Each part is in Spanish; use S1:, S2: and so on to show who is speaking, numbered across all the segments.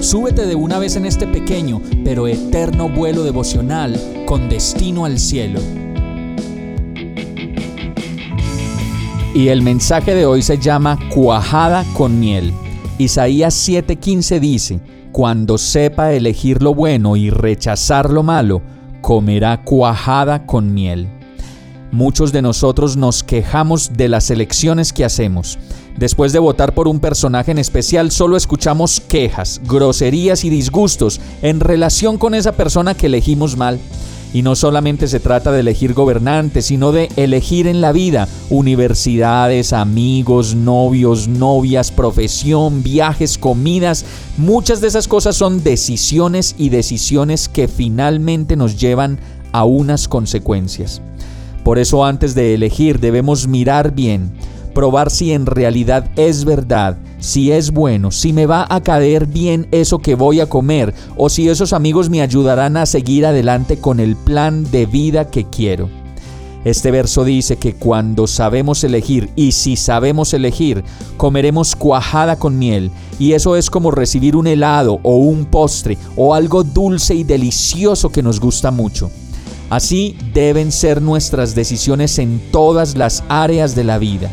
S1: súbete de una vez en este pequeño pero eterno vuelo devocional con destino al cielo. Y el mensaje de hoy se llama Cuajada con miel. Isaías 7:15 dice, cuando sepa elegir lo bueno y rechazar lo malo, comerá cuajada con miel. Muchos de nosotros nos quejamos de las elecciones que hacemos. Después de votar por un personaje en especial, solo escuchamos quejas, groserías y disgustos en relación con esa persona que elegimos mal. Y no solamente se trata de elegir gobernantes, sino de elegir en la vida universidades, amigos, novios, novias, profesión, viajes, comidas. Muchas de esas cosas son decisiones y decisiones que finalmente nos llevan a unas consecuencias. Por eso antes de elegir debemos mirar bien, probar si en realidad es verdad si es bueno, si me va a caer bien eso que voy a comer o si esos amigos me ayudarán a seguir adelante con el plan de vida que quiero. Este verso dice que cuando sabemos elegir y si sabemos elegir, comeremos cuajada con miel y eso es como recibir un helado o un postre o algo dulce y delicioso que nos gusta mucho. Así deben ser nuestras decisiones en todas las áreas de la vida.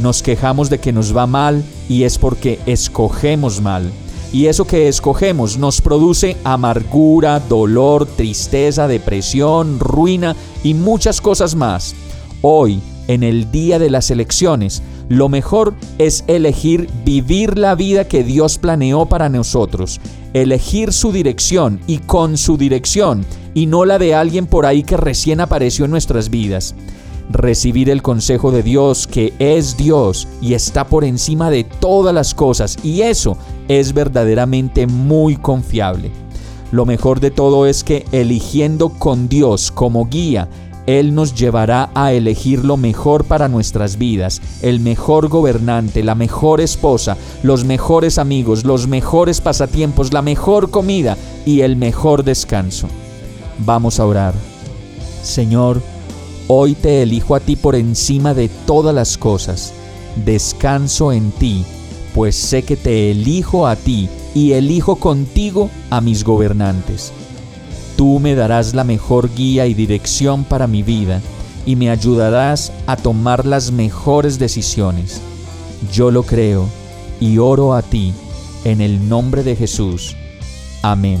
S1: Nos quejamos de que nos va mal y es porque escogemos mal. Y eso que escogemos nos produce amargura, dolor, tristeza, depresión, ruina y muchas cosas más. Hoy, en el día de las elecciones, lo mejor es elegir vivir la vida que Dios planeó para nosotros, elegir su dirección y con su dirección, y no la de alguien por ahí que recién apareció en nuestras vidas recibir el consejo de Dios que es Dios y está por encima de todas las cosas y eso es verdaderamente muy confiable. Lo mejor de todo es que eligiendo con Dios como guía, Él nos llevará a elegir lo mejor para nuestras vidas, el mejor gobernante, la mejor esposa, los mejores amigos, los mejores pasatiempos, la mejor comida y el mejor descanso. Vamos a orar. Señor, Hoy te elijo a ti por encima de todas las cosas. Descanso en ti, pues sé que te elijo a ti y elijo contigo a mis gobernantes. Tú me darás la mejor guía y dirección para mi vida y me ayudarás a tomar las mejores decisiones. Yo lo creo y oro a ti en el nombre de Jesús. Amén.